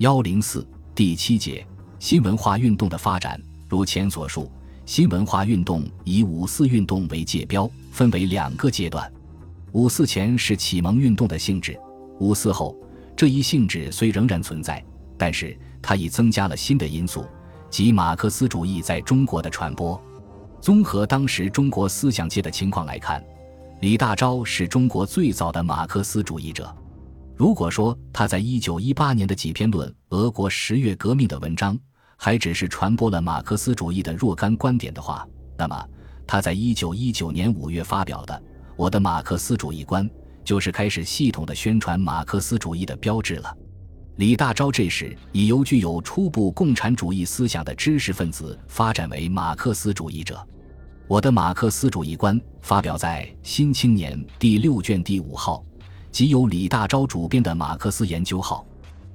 幺零四第七节新文化运动的发展，如前所述，新文化运动以五四运动为界标，分为两个阶段。五四前是启蒙运动的性质，五四后这一性质虽仍然存在，但是它已增加了新的因素，即马克思主义在中国的传播。综合当时中国思想界的情况来看，李大钊是中国最早的马克思主义者。如果说他在一九一八年的几篇论俄国十月革命的文章还只是传播了马克思主义的若干观点的话，那么他在一九一九年五月发表的《我的马克思主义观》就是开始系统的宣传马克思主义的标志了。李大钊这时已由具有初步共产主义思想的知识分子发展为马克思主义者。《我的马克思主义观》发表在《新青年》第六卷第五号。即由李大钊主编的《马克思研究号》，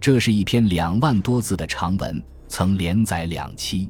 这是一篇两万多字的长文，曾连载两期。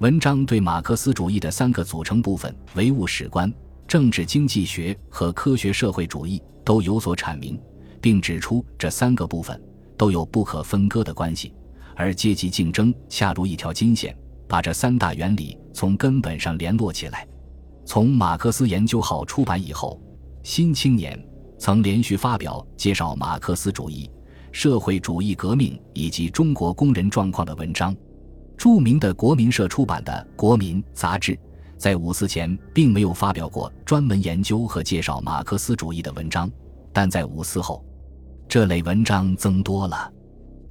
文章对马克思主义的三个组成部分——唯物史观、政治经济学和科学社会主义——都有所阐明，并指出这三个部分都有不可分割的关系，而阶级竞争恰如一条金线，把这三大原理从根本上联络起来。从《马克思研究号》出版以后，《新青年》。曾连续发表介绍马克思主义、社会主义革命以及中国工人状况的文章。著名的国民社出版的《国民》杂志，在五四前并没有发表过专门研究和介绍马克思主义的文章，但在五四后，这类文章增多了。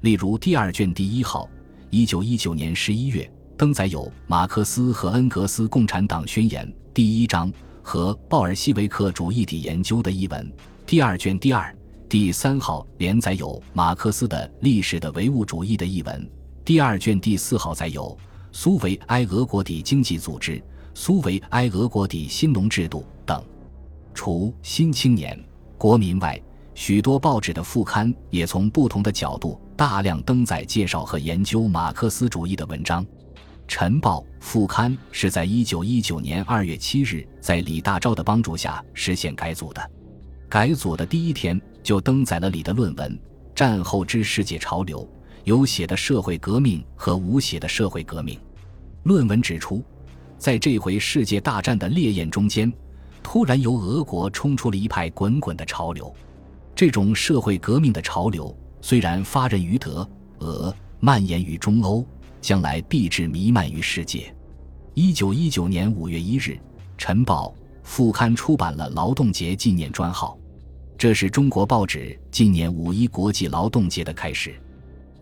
例如，第二卷第一号，一九一九年十一月登载有《马克思和恩格斯共产党宣言》第一章和鲍尔西维克主义的研究的一文。第二卷第二、第三号连载有马克思的历史的唯物主义的译文。第二卷第四号载有苏维埃俄国的经济组织、苏维埃俄国的新农制度等。除《新青年》《国民》外，许多报纸的副刊也从不同的角度大量登载介绍和研究马克思主义的文章。《晨报》副刊是在一九一九年二月七日在李大钊的帮助下实现改组的。改组的第一天就登载了李的论文《战后之世界潮流》，有写的社会革命和无写的社会革命。论文指出，在这回世界大战的烈焰中间，突然由俄国冲出了一派滚滚的潮流。这种社会革命的潮流虽然发轫于德、俄，蔓延于中欧，将来必至弥漫于世界。一九一九年五月一日，《晨报》副刊出版了劳动节纪念专号。这是中国报纸今年五一国际劳动节的开始。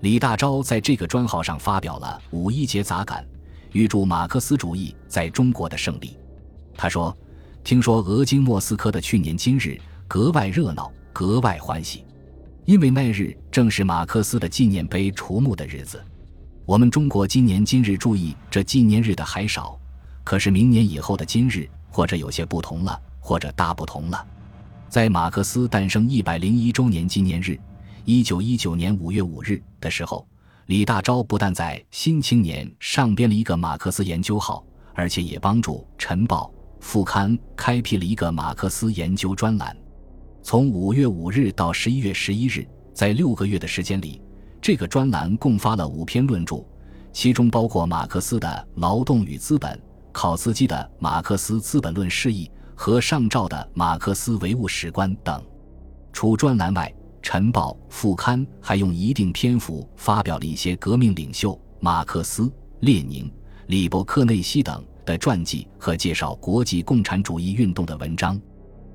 李大钊在这个专号上发表了五一节杂感，预祝马克思主义在中国的胜利。他说：“听说俄经莫斯科的去年今日格外热闹，格外欢喜，因为那日正是马克思的纪念碑除墓的日子。我们中国今年今日注意这纪念日的还少，可是明年以后的今日，或者有些不同了，或者大不同了。”在马克思诞生一百零一周年纪念日，一九一九年五月五日的时候，李大钊不但在《新青年》上编了一个马克思研究号，而且也帮助《晨报》副刊开辟了一个马克思研究专栏。从五月五日到十一月十一日，在六个月的时间里，这个专栏共发了五篇论著，其中包括马克思的《劳动与资本》，考茨基的《马克思资本论释义》。和上照的马克思唯物史观等，除专栏外，《晨报》副刊还用一定篇幅发表了一些革命领袖马克思、列宁、李伯克内西等的传记和介绍国际共产主义运动的文章。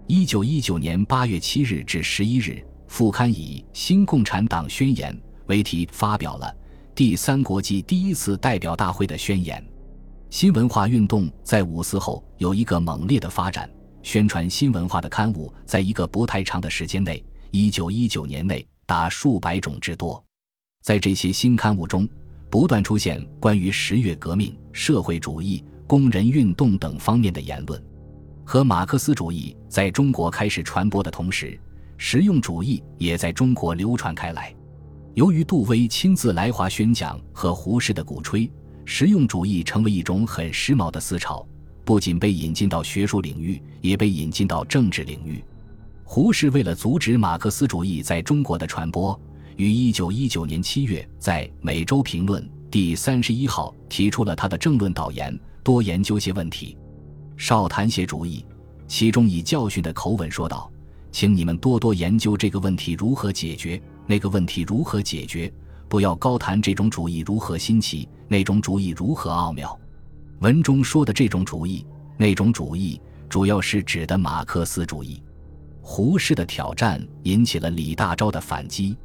一九一九年八月七日至十一日，副刊以《新共产党宣言》为题发表了第三国际第一次代表大会的宣言。新文化运动在五四后有一个猛烈的发展。宣传新文化的刊物，在一个不太长的时间内，一九一九年内达数百种之多。在这些新刊物中，不断出现关于十月革命、社会主义、工人运动等方面的言论。和马克思主义在中国开始传播的同时，实用主义也在中国流传开来。由于杜威亲自来华宣讲和胡适的鼓吹，实用主义成为一种很时髦的思潮。不仅被引进到学术领域，也被引进到政治领域。胡适为了阻止马克思主义在中国的传播，于一九一九年七月在《每周评论》第三十一号提出了他的政论导言：多研究些问题，少谈些主义。其中以教训的口吻说道：“请你们多多研究这个问题如何解决，那个问题如何解决，不要高谈这种主义如何新奇，那种主义如何奥妙。”文中说的这种主义、那种主义，主要是指的马克思主义。胡适的挑战引起了李大钊的反击。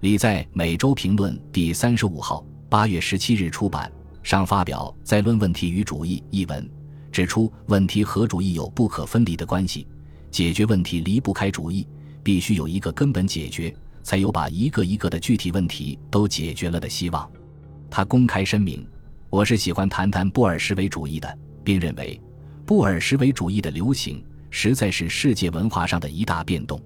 李在《每周评论》第三十五号八月十七日出版上发表《在论问题与主义》一文，指出问题和主义有不可分离的关系，解决问题离不开主义，必须有一个根本解决，才有把一个一个的具体问题都解决了的希望。他公开声明：“我是喜欢谈谈布尔什维主义的，并认为布尔什维主义的流行实在是世界文化上的一大变动，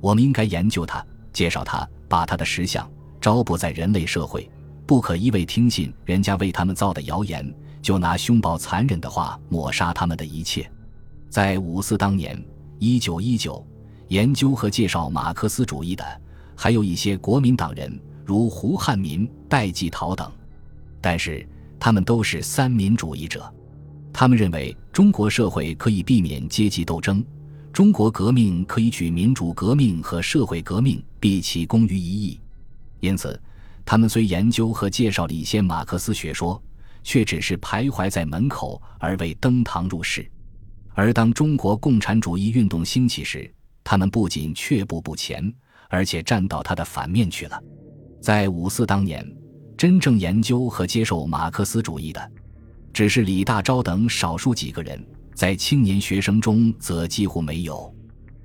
我们应该研究它，介绍它。”把它的实相招布在人类社会，不可一味听信人家为他们造的谣言，就拿凶暴残忍的话抹杀他们的一切。在五四当年，一九一九，研究和介绍马克思主义的还有一些国民党人，如胡汉民、戴季陶等，但是他们都是三民主义者，他们认为中国社会可以避免阶级斗争。中国革命可以举民主革命和社会革命毕其功于一役，因此，他们虽研究和介绍了一些马克思学说，却只是徘徊在门口而未登堂入室。而当中国共产主义运动兴起时，他们不仅却步不前，而且站到他的反面去了。在五四当年，真正研究和接受马克思主义的，只是李大钊等少数几个人。在青年学生中，则几乎没有。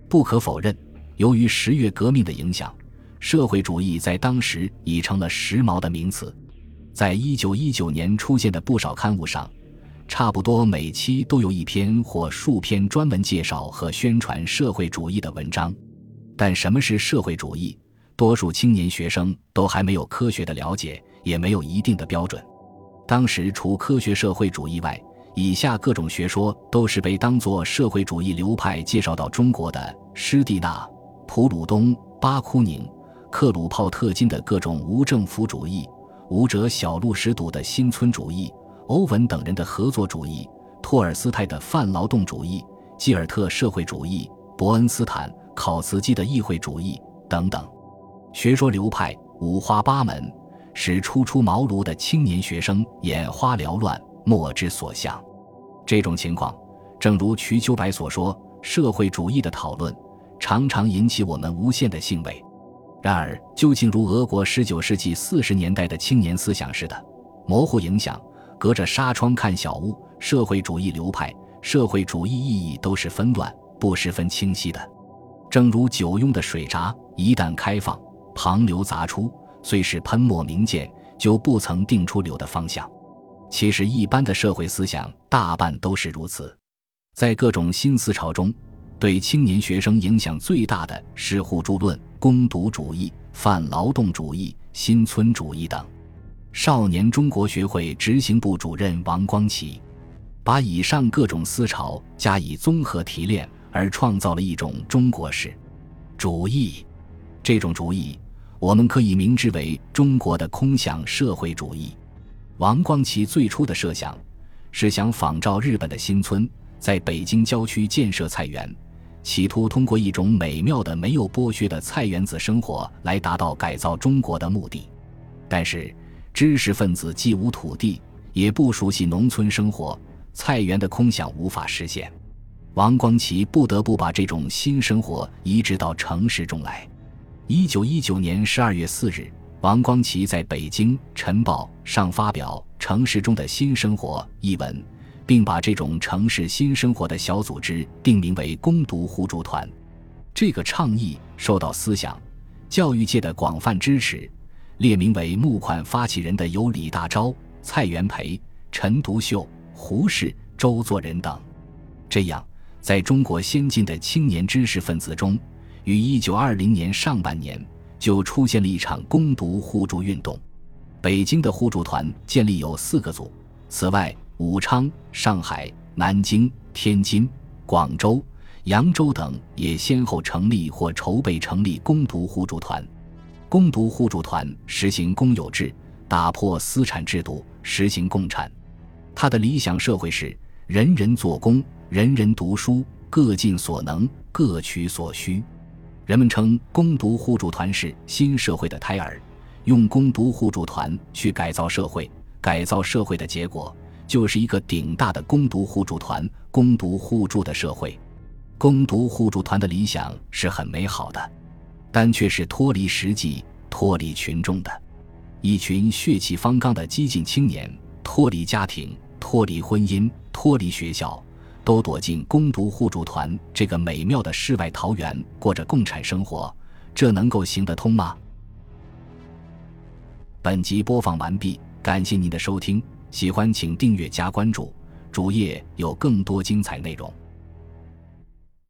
不可否认，由于十月革命的影响，社会主义在当时已成了时髦的名词。在一九一九年出现的不少刊物上，差不多每期都有一篇或数篇专门介绍和宣传社会主义的文章。但什么是社会主义，多数青年学生都还没有科学的了解，也没有一定的标准。当时，除科学社会主义外，以下各种学说都是被当作社会主义流派介绍到中国的：施蒂纳、普鲁东、巴库宁、克鲁泡特金的各种无政府主义，舞者小路什笃的新村主义，欧文等人的合作主义，托尔斯泰的泛劳动主义，基尔特社会主义，伯恩斯坦、考茨基的议会主义等等。学说流派五花八门，使初出茅庐的青年学生眼花缭乱。莫之所向，这种情况，正如瞿秋白所说：“社会主义的讨论常常引起我们无限的兴味。然而，究竟如俄国十九世纪四十年代的青年思想似的，模糊影响，隔着纱窗看小屋。社会主义流派、社会主义意义都是纷乱，不十分清晰的。正如酒瓮的水闸，一旦开放，旁流杂出，虽是喷墨明鉴，就不曾定出流的方向。”其实，一般的社会思想大半都是如此。在各种新思潮中，对青年学生影响最大的是互助论、攻读主义、泛劳动主义、新村主义等。少年中国学会执行部主任王光启，把以上各种思潮加以综合提炼，而创造了一种中国式主义。这种主义，我们可以明之为中国的空想社会主义。王光奇最初的设想是想仿照日本的新村，在北京郊区建设菜园，企图通过一种美妙的、没有剥削的菜园子生活来达到改造中国的目的。但是，知识分子既无土地，也不熟悉农村生活，菜园的空想无法实现。王光奇不得不把这种新生活移植到城市中来。一九一九年十二月四日。王光奇在北京《晨报》上发表《城市中的新生活》一文，并把这种城市新生活的小组织定名为“攻读互助团”。这个倡议受到思想教育界的广泛支持，列名为募款发起人的有李大钊、蔡元培、陈独秀、胡适、周作人等。这样，在中国先进的青年知识分子中，于一九二零年上半年。就出现了一场攻读互助运动。北京的互助团建立有四个组，此外，武昌、上海、南京、天津、广州、扬州等也先后成立或筹备成立攻读互助团。攻读互助团实行公有制，打破私产制度，实行共产。他的理想社会是人人做工，人人读书，各尽所能，各取所需。人们称攻读互助团是新社会的胎儿，用攻读互助团去改造社会，改造社会的结果就是一个顶大的攻读互助团、攻读互助的社会。攻读互助团的理想是很美好的。但却是脱离实际、脱离群众的，一群血气方刚的激进青年，脱离家庭、脱离婚姻、脱离学校，都躲进攻读互助团这个美妙的世外桃源，过着共产生活，这能够行得通吗？本集播放完毕，感谢您的收听，喜欢请订阅加关注，主页有更多精彩内容。